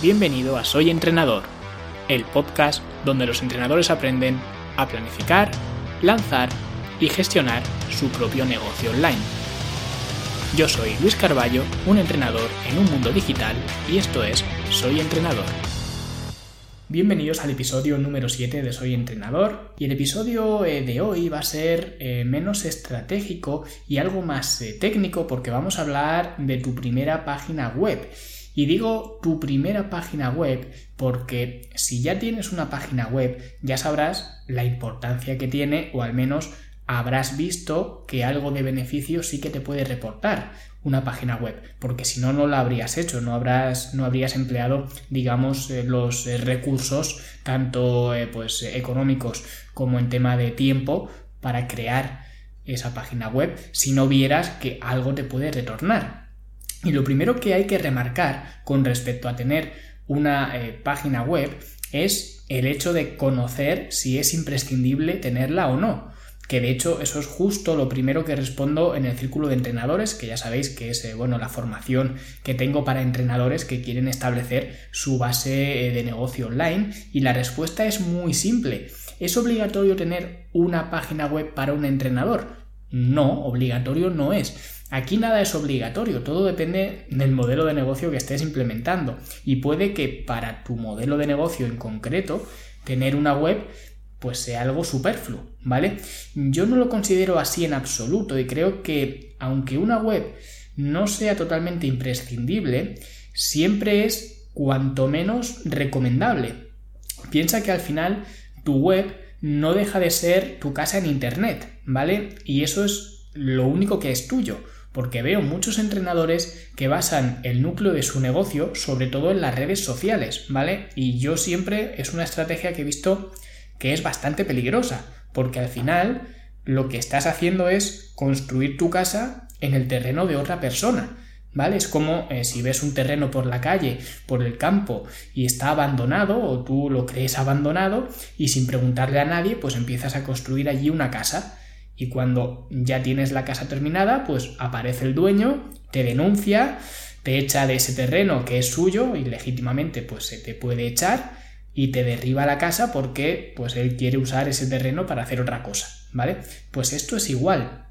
Bienvenido a Soy Entrenador, el podcast donde los entrenadores aprenden a planificar, lanzar y gestionar su propio negocio online. Yo soy Luis Carballo, un entrenador en un mundo digital y esto es Soy Entrenador. Bienvenidos al episodio número 7 de Soy Entrenador y el episodio eh, de hoy va a ser eh, menos estratégico y algo más eh, técnico porque vamos a hablar de tu primera página web. Y digo tu primera página web porque si ya tienes una página web ya sabrás la importancia que tiene o al menos habrás visto que algo de beneficio sí que te puede reportar una página web, porque si no, no la habrías hecho, no, habrás, no habrías empleado, digamos, eh, los eh, recursos, tanto eh, pues, económicos como en tema de tiempo, para crear esa página web, si no vieras que algo te puede retornar. Y lo primero que hay que remarcar con respecto a tener una eh, página web es el hecho de conocer si es imprescindible tenerla o no. Que de hecho eso es justo lo primero que respondo en el círculo de entrenadores, que ya sabéis que es eh, bueno la formación que tengo para entrenadores que quieren establecer su base eh, de negocio online. Y la respuesta es muy simple. ¿Es obligatorio tener una página web para un entrenador? No, obligatorio no es. Aquí nada es obligatorio, todo depende del modelo de negocio que estés implementando y puede que para tu modelo de negocio en concreto tener una web pues sea algo superfluo, ¿vale? Yo no lo considero así en absoluto y creo que aunque una web no sea totalmente imprescindible, siempre es cuanto menos recomendable. Piensa que al final tu web no deja de ser tu casa en Internet, ¿vale? Y eso es lo único que es tuyo porque veo muchos entrenadores que basan el núcleo de su negocio sobre todo en las redes sociales, ¿vale? Y yo siempre es una estrategia que he visto que es bastante peligrosa, porque al final lo que estás haciendo es construir tu casa en el terreno de otra persona. ¿Vale? Es como eh, si ves un terreno por la calle, por el campo, y está abandonado, o tú lo crees abandonado, y sin preguntarle a nadie, pues empiezas a construir allí una casa. Y cuando ya tienes la casa terminada, pues aparece el dueño, te denuncia, te echa de ese terreno que es suyo y legítimamente pues se te puede echar y te derriba la casa porque pues él quiere usar ese terreno para hacer otra cosa, ¿vale? Pues esto es igual.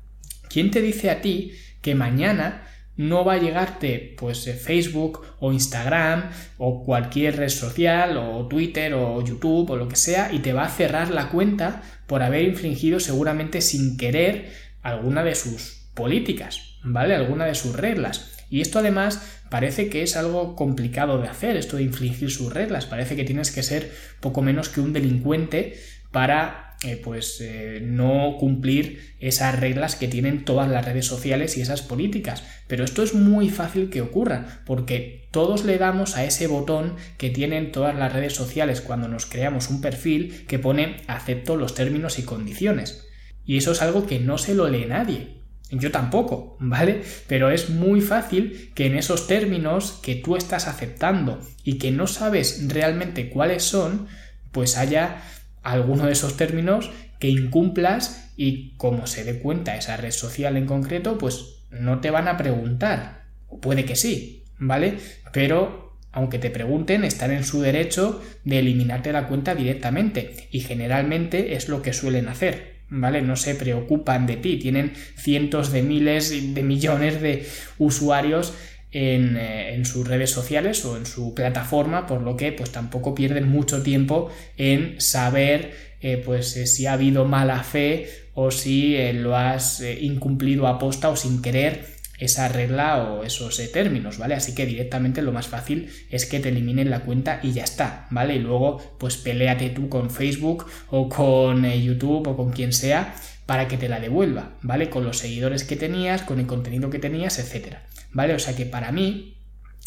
¿Quién te dice a ti que mañana no va a llegarte pues eh, Facebook o Instagram o cualquier red social o Twitter o YouTube o lo que sea y te va a cerrar la cuenta por haber infringido seguramente sin querer alguna de sus políticas, ¿vale? Alguna de sus reglas. Y esto además parece que es algo complicado de hacer, esto de infringir sus reglas. Parece que tienes que ser poco menos que un delincuente para eh, pues eh, no cumplir esas reglas que tienen todas las redes sociales y esas políticas. Pero esto es muy fácil que ocurra, porque todos le damos a ese botón que tienen todas las redes sociales cuando nos creamos un perfil que pone acepto los términos y condiciones. Y eso es algo que no se lo lee nadie. Yo tampoco, ¿vale? Pero es muy fácil que en esos términos que tú estás aceptando y que no sabes realmente cuáles son, pues haya alguno de esos términos que incumplas y como se dé cuenta esa red social en concreto, pues no te van a preguntar. Puede que sí, ¿vale? Pero aunque te pregunten, están en su derecho de eliminarte la cuenta directamente y generalmente es lo que suelen hacer. ¿Vale? No se preocupan de ti, tienen cientos de miles de millones de usuarios eh, en, sus redes sociales o en su plataforma, por lo que pues tampoco pierden mucho tiempo en saber eh, pues eh, si ha habido mala fe o si lo has incumplido a posta o sin querer esa regla o esos términos, ¿vale? Así que directamente lo más fácil es que te eliminen la cuenta y ya está, ¿vale? Y luego pues peleate tú con Facebook o con YouTube o con quien sea para que te la devuelva, ¿vale? Con los seguidores que tenías, con el contenido que tenías, etcétera. ¿Vale? O sea que para mí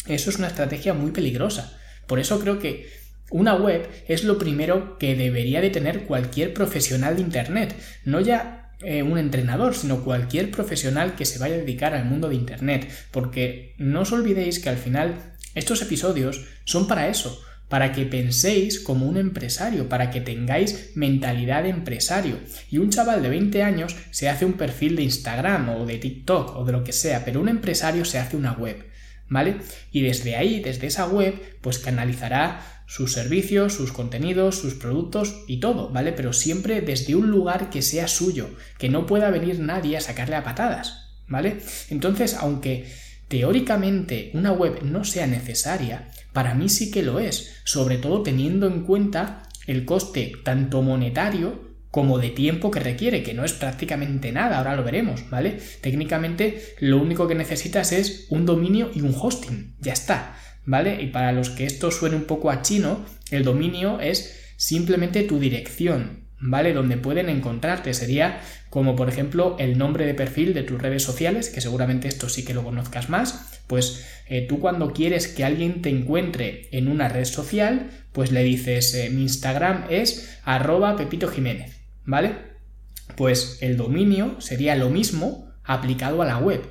eso es una estrategia muy peligrosa. Por eso creo que una web es lo primero que debería de tener cualquier profesional de Internet, no ya eh, un entrenador, sino cualquier profesional que se vaya a dedicar al mundo de Internet, porque no os olvidéis que al final estos episodios son para eso, para que penséis como un empresario, para que tengáis mentalidad de empresario. Y un chaval de 20 años se hace un perfil de Instagram o de TikTok o de lo que sea, pero un empresario se hace una web. ¿vale? Y desde ahí, desde esa web, pues canalizará sus servicios, sus contenidos, sus productos y todo, ¿vale? Pero siempre desde un lugar que sea suyo, que no pueda venir nadie a sacarle a patadas, ¿vale? Entonces, aunque teóricamente una web no sea necesaria, para mí sí que lo es, sobre todo teniendo en cuenta el coste tanto monetario como de tiempo que requiere, que no es prácticamente nada, ahora lo veremos, ¿vale? Técnicamente lo único que necesitas es un dominio y un hosting, ya está, ¿vale? Y para los que esto suene un poco a chino, el dominio es simplemente tu dirección, ¿vale? Donde pueden encontrarte. Sería como por ejemplo el nombre de perfil de tus redes sociales, que seguramente esto sí que lo conozcas más, pues eh, tú cuando quieres que alguien te encuentre en una red social, pues le dices eh, mi Instagram es arroba Pepito Jiménez. ¿vale? Pues el dominio sería lo mismo aplicado a la web.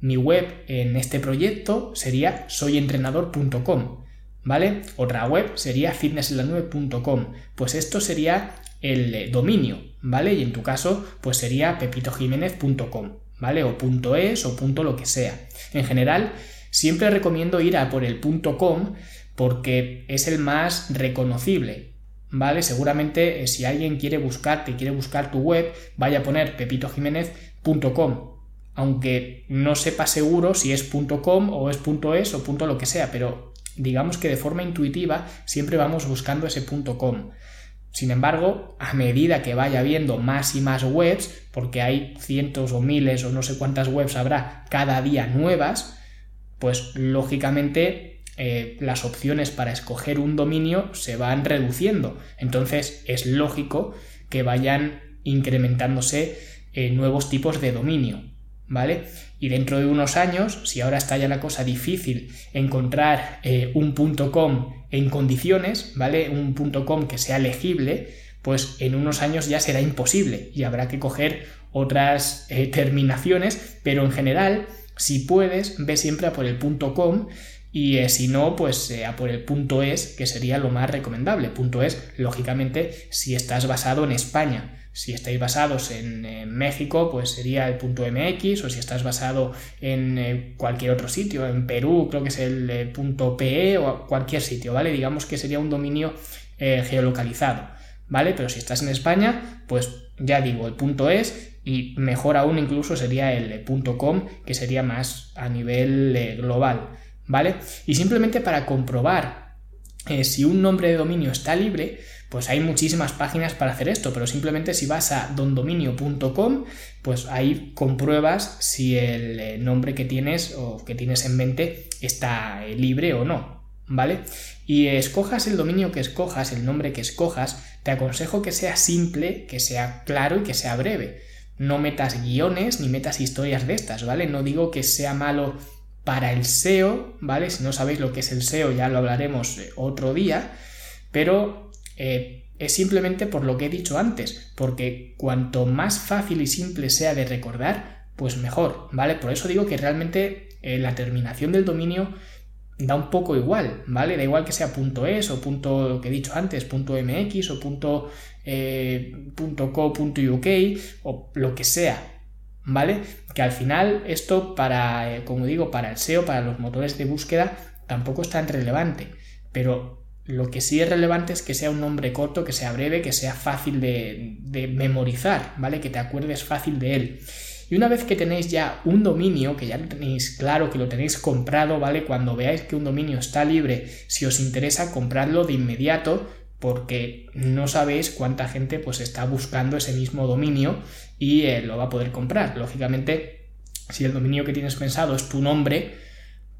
Mi web en este proyecto sería soyentrenador.com, ¿vale? Otra web sería fitnesslanube.com. Pues esto sería el eh, dominio, ¿vale? Y en tu caso, pues sería pepitojiménez.com, O .es o punto lo que sea. En general, siempre recomiendo ir a por el .com porque es el más reconocible, ¿vale? Seguramente eh, si alguien quiere buscarte quiere buscar tu web, vaya a poner pepitojiménez.com, aunque no sepa seguro si es .com o es .es o punto lo que sea, pero digamos que de forma intuitiva siempre vamos buscando ese .com. Sin embargo, a medida que vaya viendo más y más webs, porque hay cientos o miles o no sé cuántas webs habrá cada día nuevas, pues lógicamente eh, las opciones para escoger un dominio se van reduciendo. Entonces es lógico que vayan incrementándose eh, nuevos tipos de dominio. ¿Vale? Y dentro de unos años, si ahora está ya la cosa difícil encontrar eh, un .com en condiciones, ¿vale? Un .com que sea legible, pues en unos años ya será imposible y habrá que coger otras terminaciones, pero en general, si puedes, ve siempre a por el .com y eh, si no, pues eh, a por el punto es, que sería lo más recomendable. Punto es, lógicamente, si estás basado en España. Si estáis basados en, México, pues sería el punto MX, o si estás basado en eh, cualquier otro sitio, en Perú, creo que es el punto PE o cualquier sitio, ¿vale? Digamos que sería un dominio geolocalizado, ¿vale? Pero si estás en España, pues ya digo, el punto es y mejor aún incluso sería el punto .com, que sería más a nivel global. ¿vale? Y simplemente para comprobar eh, si un nombre de dominio está libre, pues hay muchísimas páginas para hacer esto, pero simplemente si vas a dondominio.com, pues ahí compruebas si el eh, nombre que tienes o que tienes en mente está eh, libre o no, ¿vale? Y escojas el dominio que escojas, el nombre que escojas, te aconsejo que sea simple, que sea claro y que sea breve. No metas guiones ni metas historias de estas, ¿vale? No digo que sea malo para el SEO, ¿vale? Si no sabéis lo que es el SEO ya lo hablaremos eh, otro día, pero eh, es simplemente por lo que he dicho antes, porque cuanto más fácil y simple sea de recordar, pues mejor, ¿vale? Por eso digo que realmente eh, la terminación del dominio da un poco igual, ¿vale? Da igual que sea .es o punto, lo que he dicho antes, .mx o punto, .co, .uk o lo que sea, ¿vale? Que al final esto para, eh, como digo, para el SEO, para los motores de búsqueda, tampoco es tan relevante, pero lo que sí es relevante es que sea un nombre corto, que sea breve, que sea fácil de, de memorizar, ¿vale? Que te acuerdes fácil de él. Y una vez que tenéis ya un dominio, que ya lo tenéis claro, que lo tenéis comprado, ¿vale? Cuando veáis que un dominio está libre, si os interesa, compradlo de inmediato porque no sabéis cuánta gente pues está buscando ese mismo dominio y eh, lo va a poder comprar. Lógicamente, si el dominio que tienes pensado es tu nombre,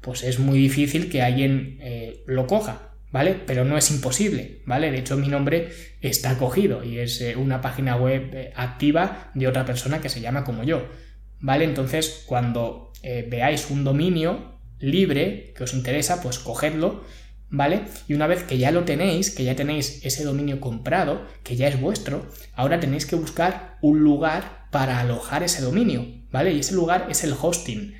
pues es muy difícil que alguien eh, lo coja, ¿vale? Pero no es imposible, ¿vale? De hecho, mi nombre está cogido y es eh, una página web activa de otra persona que se llama como yo, ¿vale? Entonces, cuando veáis un dominio libre que os interesa, pues cogedlo ¿vale? Y una vez que ya lo tenéis, que ya tenéis ese dominio comprado, que ya es vuestro, ahora tenéis que buscar un lugar para alojar ese dominio, ¿vale? Y ese lugar es el hosting.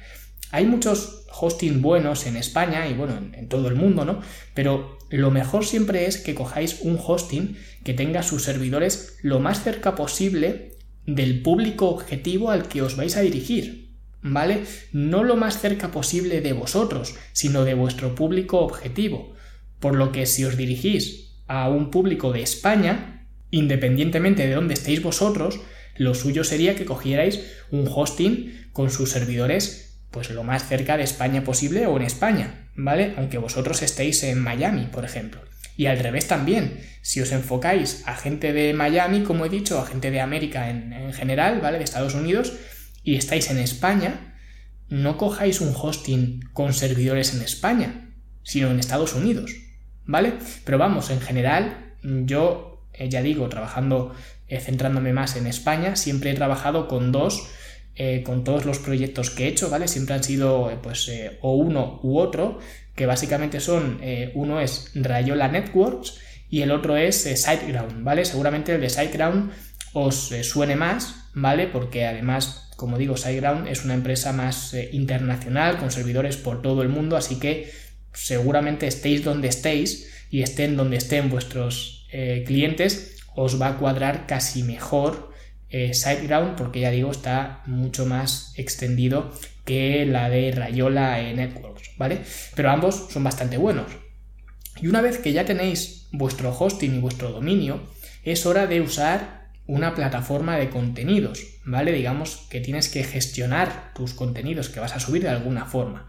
Hay muchos hosting buenos en España y bueno, en, todo el mundo, ¿no? Pero lo mejor siempre es que cojáis un hosting que tenga sus servidores lo más cerca posible del público objetivo al que os vais a dirigir, ¿vale? No lo más cerca posible de vosotros, sino de vuestro público objetivo. Por lo que si os dirigís a un público de España, independientemente de dónde estéis vosotros, lo suyo sería que cogierais un hosting con sus servidores pues lo más cerca de España posible o en España, ¿vale? Aunque vosotros estéis en Miami, por ejemplo. Y al revés también, si os enfocáis a gente de Miami, como he dicho, a gente de América en, en general, ¿vale? De Estados Unidos, y estáis en España, no cojáis un hosting con servidores en España, sino en Estados Unidos, ¿vale? Pero vamos, en general, yo, eh, ya digo, trabajando, eh, centrándome más en España, siempre he trabajado con dos, eh, con todos los proyectos que he hecho, ¿vale? Siempre han sido, pues, o uno u otro, que básicamente son, uno es Rayola Networks y el otro es SiteGround, ¿vale? Seguramente el de SiteGround os suene más, ¿vale? Porque además como digo, SiteGround es una empresa más eh, internacional, con servidores por todo el mundo, así que seguramente estéis donde estéis y estén donde estén vuestros eh, clientes, os va a cuadrar casi mejor eh, SiteGround porque ya digo, está mucho más extendido que la de Rayola Networks, ¿vale? Pero ambos son bastante buenos. Y una vez que ya tenéis vuestro hosting y vuestro dominio, es hora de usar una plataforma de contenidos, ¿vale? Digamos que tienes que gestionar tus contenidos que vas a subir de alguna forma,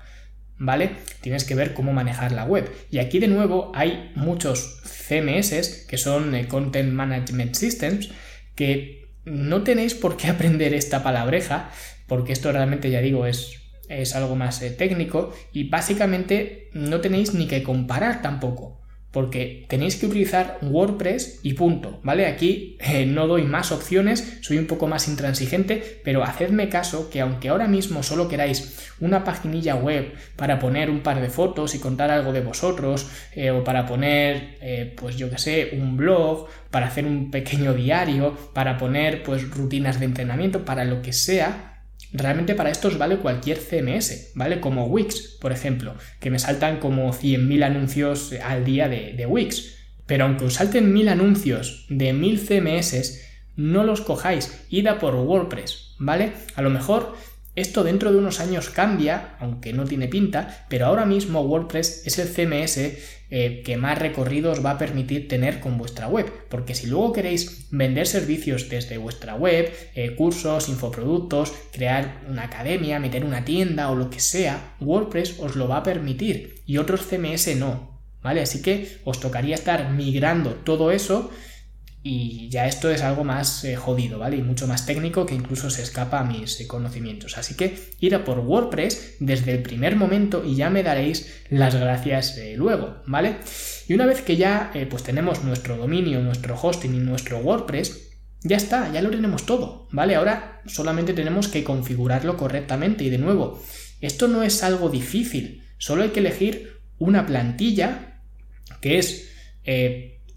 ¿vale? Tienes que ver cómo manejar la web. Y aquí de nuevo hay muchos CMS que son eh, Content Management Systems que no tenéis por qué aprender esta palabreja porque esto realmente ya digo es es algo más eh, técnico y básicamente no tenéis ni que comparar tampoco porque tenéis que utilizar WordPress y punto, ¿vale? Aquí eh, no doy más opciones, soy un poco más intransigente, pero hacedme caso que aunque ahora mismo solo queráis una paginilla web para poner un par de fotos y contar algo de vosotros, eh, o para poner, eh, pues yo que sé, un blog, para hacer un pequeño diario, para poner pues rutinas de entrenamiento, para lo que sea, Realmente para esto os vale cualquier CMS, ¿vale? Como Wix, por ejemplo, que me saltan como 100.000 anuncios al día de, Wix. Pero aunque os salten 1.000 anuncios de 1.000 CMS, no los cojáis, id a por WordPress, ¿vale? A lo mejor esto dentro de unos años cambia, aunque no tiene pinta, pero ahora mismo WordPress es el CMS eh, que más recorridos va a permitir tener con vuestra web, porque si luego queréis vender servicios desde vuestra web, eh, cursos, infoproductos, crear una academia, meter una tienda o lo que sea, WordPress os lo va a permitir y otros CMS no, ¿vale? Así que os tocaría estar migrando todo eso y ya esto es algo más eh, jodido, ¿vale? Y mucho más técnico que incluso se escapa a mis eh, conocimientos. Así que ir a por WordPress desde el primer momento y ya me daréis las gracias eh, luego, ¿vale? Y una vez que ya pues tenemos nuestro dominio, nuestro hosting y nuestro WordPress, ya está, ya lo tenemos todo, ¿vale? Ahora solamente tenemos que configurarlo correctamente y de nuevo, esto no es algo difícil, solo hay que elegir una plantilla que es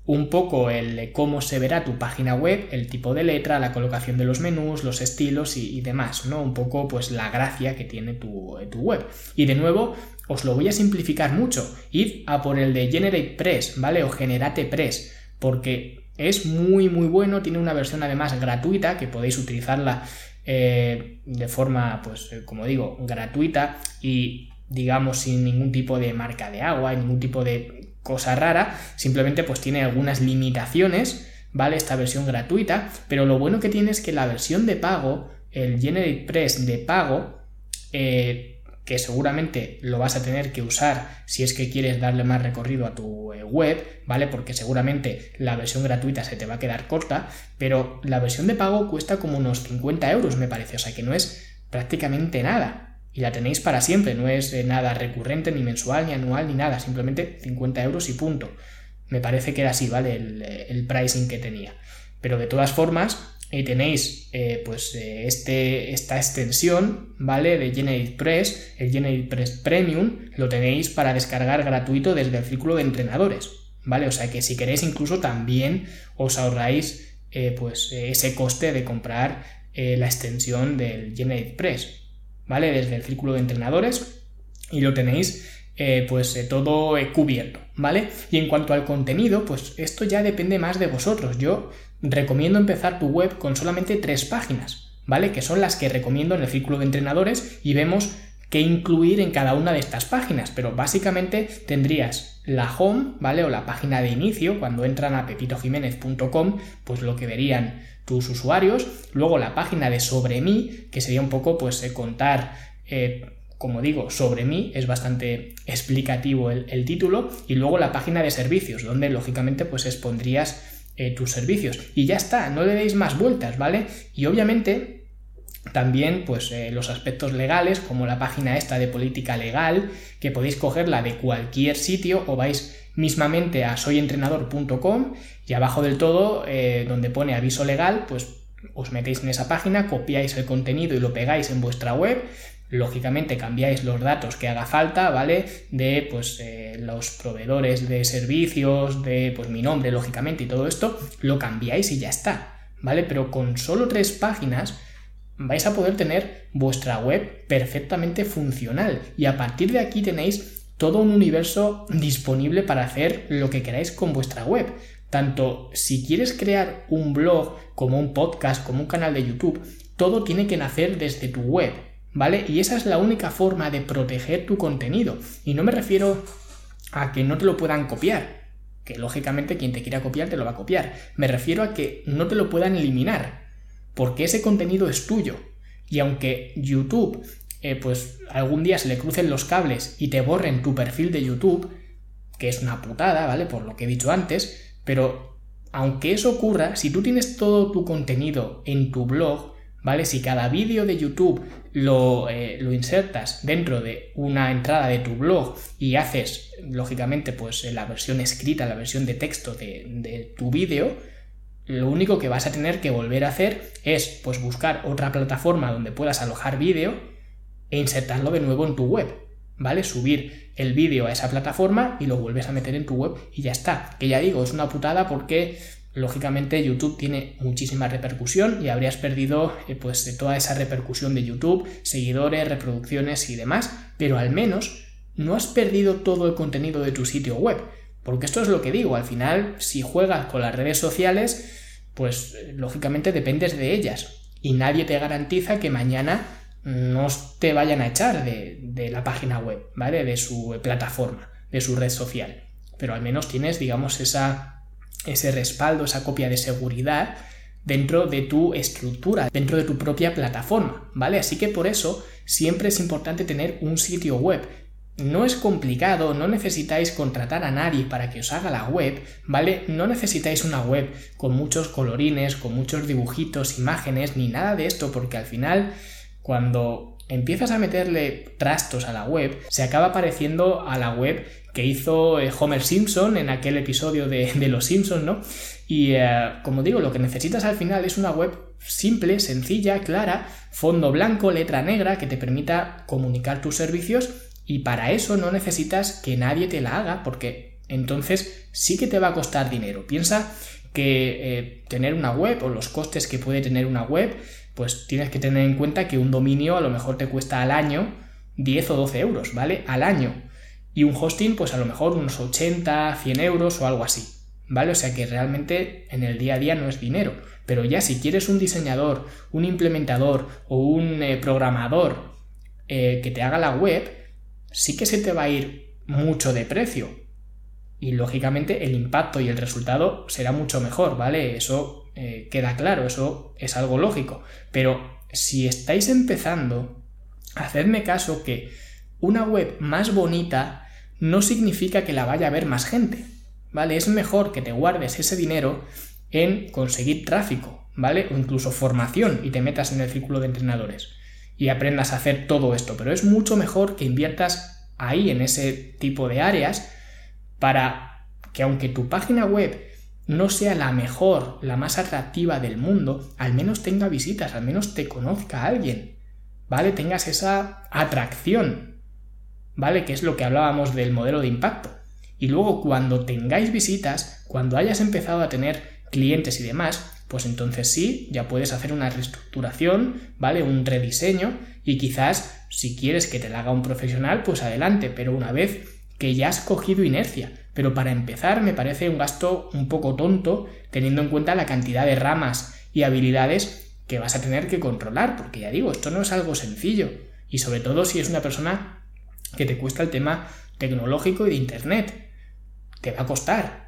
un poco el cómo se verá tu página web, el tipo de letra, la colocación de los menús, los estilos y, demás, ¿no? Un poco pues la gracia que tiene tu, tu, web. Y de nuevo, os lo voy a simplificar mucho. Id a por el de GeneratePress, ¿vale? O GeneratePress, porque es muy muy bueno, tiene una versión además gratuita que podéis utilizarla eh, de forma, pues como digo, gratuita y digamos sin ningún tipo de marca de agua, ningún tipo de cosa rara, simplemente pues tiene algunas limitaciones, ¿vale? Esta versión gratuita, pero lo bueno que tiene es que la versión de pago, el GeneratePress de pago, eh, que seguramente lo vas a tener que usar si es que quieres darle más recorrido a tu eh, web, ¿vale? Porque seguramente la versión gratuita se te va a quedar corta, pero la versión de pago cuesta como unos 50 euros, me parece, o sea que no es prácticamente nada y la tenéis para siempre, no es eh, nada recurrente, ni mensual, ni anual, ni nada, simplemente 50 euros y punto. Me parece que era así, ¿vale? El, eh, pricing que tenía. Pero de todas formas, y tenéis eh, pues este, esta extensión, ¿vale? De GeneratePress, el GeneratePress Premium, lo tenéis para descargar gratuito desde el círculo de entrenadores, ¿vale? O sea que si queréis incluso también os ahorráis pues ese coste de comprar la extensión del GeneratePress. ¿Vale? Desde el círculo de entrenadores y lo tenéis eh, pues eh, todo eh, cubierto, ¿vale? Y en cuanto al contenido, pues esto ya depende más de vosotros. Yo recomiendo empezar tu web con solamente tres páginas, ¿vale? Que son las que recomiendo en el círculo de entrenadores y vemos qué incluir en cada una de estas páginas, pero básicamente tendrías la home, ¿vale? O la página de inicio, cuando entran a pepitojiménez.com, pues lo que verían tus usuarios, luego la página de sobre mí, que sería un poco pues eh, contar eh, como digo, sobre mí, es bastante explicativo el, título, y luego la página de servicios, donde lógicamente pues expondrías eh, tus servicios. Y ya está, no le deis más vueltas, ¿vale? Y obviamente también pues eh, los aspectos legales, como la página esta de política legal, que podéis cogerla de cualquier sitio o vais mismamente a soyentrenador.com y abajo del todo, eh, donde pone aviso legal, pues os metéis en esa página, copiáis el contenido y lo pegáis en vuestra web lógicamente cambiáis los datos que haga falta, ¿vale? De pues eh, los proveedores de servicios, de pues mi nombre, lógicamente, y todo esto, lo cambiáis y ya está, ¿vale? Pero con solo tres páginas vais a poder tener vuestra web perfectamente funcional y a partir de aquí tenéis todo un universo disponible para hacer lo que queráis con vuestra web. Tanto si quieres crear un blog, como un podcast, como un canal de YouTube, todo tiene que nacer desde tu web. ¿vale? Y esa es la única forma de proteger tu contenido. Y no me refiero a que no te lo puedan copiar, que lógicamente quien te quiera copiar te lo va a copiar. Me refiero a que no te lo puedan eliminar, porque ese contenido es tuyo. Y aunque YouTube, eh, pues algún día se le crucen los cables y te borren tu perfil de YouTube, que es una putada, ¿vale? Por lo que he dicho antes, pero aunque eso ocurra, si tú tienes todo tu contenido en tu blog, ¿vale? Si cada vídeo de YouTube lo, eh, lo, insertas dentro de una entrada de tu blog y haces, lógicamente, pues la versión escrita, la versión de texto de, de tu vídeo, lo único que vas a tener que volver a hacer es pues buscar otra plataforma donde puedas alojar vídeo e insertarlo de nuevo en tu web, ¿vale? Subir el vídeo a esa plataforma y lo vuelves a meter en tu web y ya está. Que ya digo, es una putada porque lógicamente YouTube tiene muchísima repercusión y habrías perdido eh, pues toda esa repercusión de YouTube, seguidores, reproducciones y demás, pero al menos no has perdido todo el contenido de tu sitio web, porque esto es lo que digo, al final si juegas con las redes sociales, pues eh, lógicamente dependes de ellas y nadie te garantiza que mañana no te vayan a echar de, la página web, ¿vale? De su plataforma, de su red social. Pero al menos tienes, digamos, esa ese respaldo, esa copia de seguridad dentro de tu estructura, dentro de tu propia plataforma, ¿vale? Así que por eso siempre es importante tener un sitio web. No es complicado, no necesitáis contratar a nadie para que os haga la web, ¿vale? No necesitáis una web con muchos colorines, con muchos dibujitos, imágenes, ni nada de esto, porque al final, cuando empiezas a meterle trastos a la web, se acaba pareciendo a la web que hizo eh, Homer Simpson en aquel episodio de, Los Simpsons, ¿no? Y eh, como digo, lo que necesitas al final es una web simple, sencilla, clara, fondo blanco, letra negra, que te permita comunicar tus servicios y para eso no necesitas que nadie te la haga porque entonces sí que te va a costar dinero. Piensa que eh, tener una web o los costes que puede tener una web, pues tienes que tener en cuenta que un dominio a lo mejor te cuesta al año 10 o 12 euros, ¿vale? Al año y un hosting pues a lo mejor unos 80, 100 euros o algo así, ¿vale? O sea que realmente en el día a día no es dinero, pero ya si quieres un diseñador, un implementador o un eh, programador eh, que te haga la web, sí que se te va a ir mucho de precio y lógicamente el impacto y el resultado será mucho mejor, ¿vale? Eso eh, queda claro, eso es algo lógico, pero si estáis empezando, hacedme caso que una web más bonita no significa que la vaya a ver más gente, ¿vale? Es mejor que te guardes ese dinero en conseguir tráfico, ¿vale? O incluso formación y te metas en el círculo de entrenadores y aprendas a hacer todo esto, pero es mucho mejor que inviertas ahí en ese tipo de áreas para que aunque tu página web no sea la mejor, la más atractiva del mundo, al menos tenga visitas, al menos te conozca alguien, ¿vale? Tengas esa atracción ¿vale? Que es lo que hablábamos del modelo de impacto. Y luego cuando tengáis visitas, cuando hayas empezado a tener clientes y demás, pues entonces sí, ya puedes hacer una reestructuración, ¿vale? Un rediseño y quizás si quieres que te la haga un profesional, pues adelante, pero una vez que ya has cogido inercia. Pero para empezar me parece un gasto un poco tonto teniendo en cuenta la cantidad de ramas y habilidades que vas a tener que controlar, porque ya digo, esto no es algo sencillo. Y sobre todo si es una persona que te cuesta el tema tecnológico y de Internet. Te va a costar.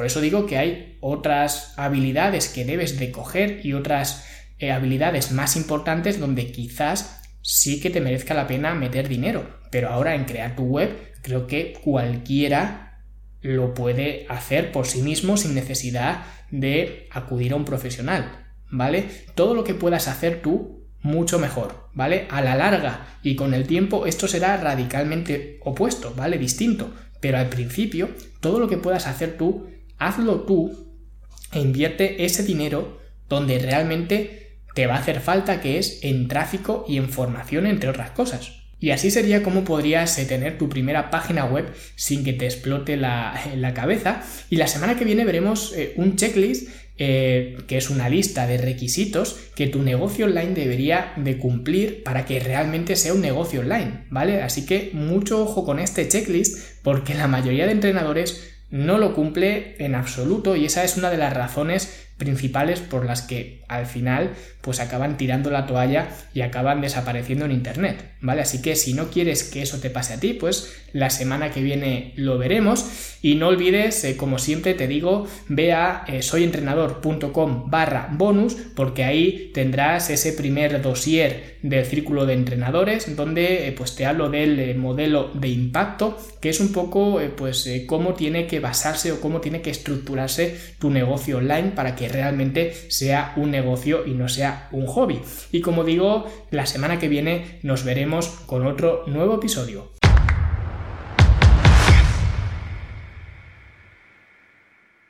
Por eso digo que hay otras habilidades que debes de coger y otras eh, habilidades más importantes donde quizás sí que te merezca la pena meter dinero. Pero ahora en crear tu web creo que cualquiera lo puede hacer por sí mismo sin necesidad de acudir a un profesional. ¿Vale? Todo lo que puedas hacer tú, mucho mejor, ¿vale? A la larga y con el tiempo esto será radicalmente opuesto, ¿vale? Distinto. Pero al principio, todo lo que puedas hacer tú, hazlo tú e invierte ese dinero donde realmente te va a hacer falta, que es en tráfico y en formación, entre otras cosas. Y así sería como podrías eh, tener tu primera página web sin que te explote la, la cabeza. Y la semana que viene veremos eh, un checklist eh, que es una lista de requisitos que tu negocio online debería de cumplir para que realmente sea un negocio online, ¿vale? Así que mucho ojo con este checklist porque la mayoría de entrenadores no lo cumple en absoluto y esa es una de las razones principales por las que al final pues acaban tirando la toalla y acaban desapareciendo en internet, ¿vale? Así que si no quieres que eso te pase a ti, pues la semana que viene lo veremos y no olvides, eh, como siempre te digo, ve a eh, soyentrenador.com barra bonus porque ahí tendrás ese primer dossier del círculo de entrenadores donde eh, pues te hablo del modelo de impacto que es un poco pues cómo tiene que basarse o cómo tiene que estructurarse tu negocio online para que realmente sea un negocio y no sea un hobby. Y como digo, la semana que viene nos veremos con otro nuevo episodio.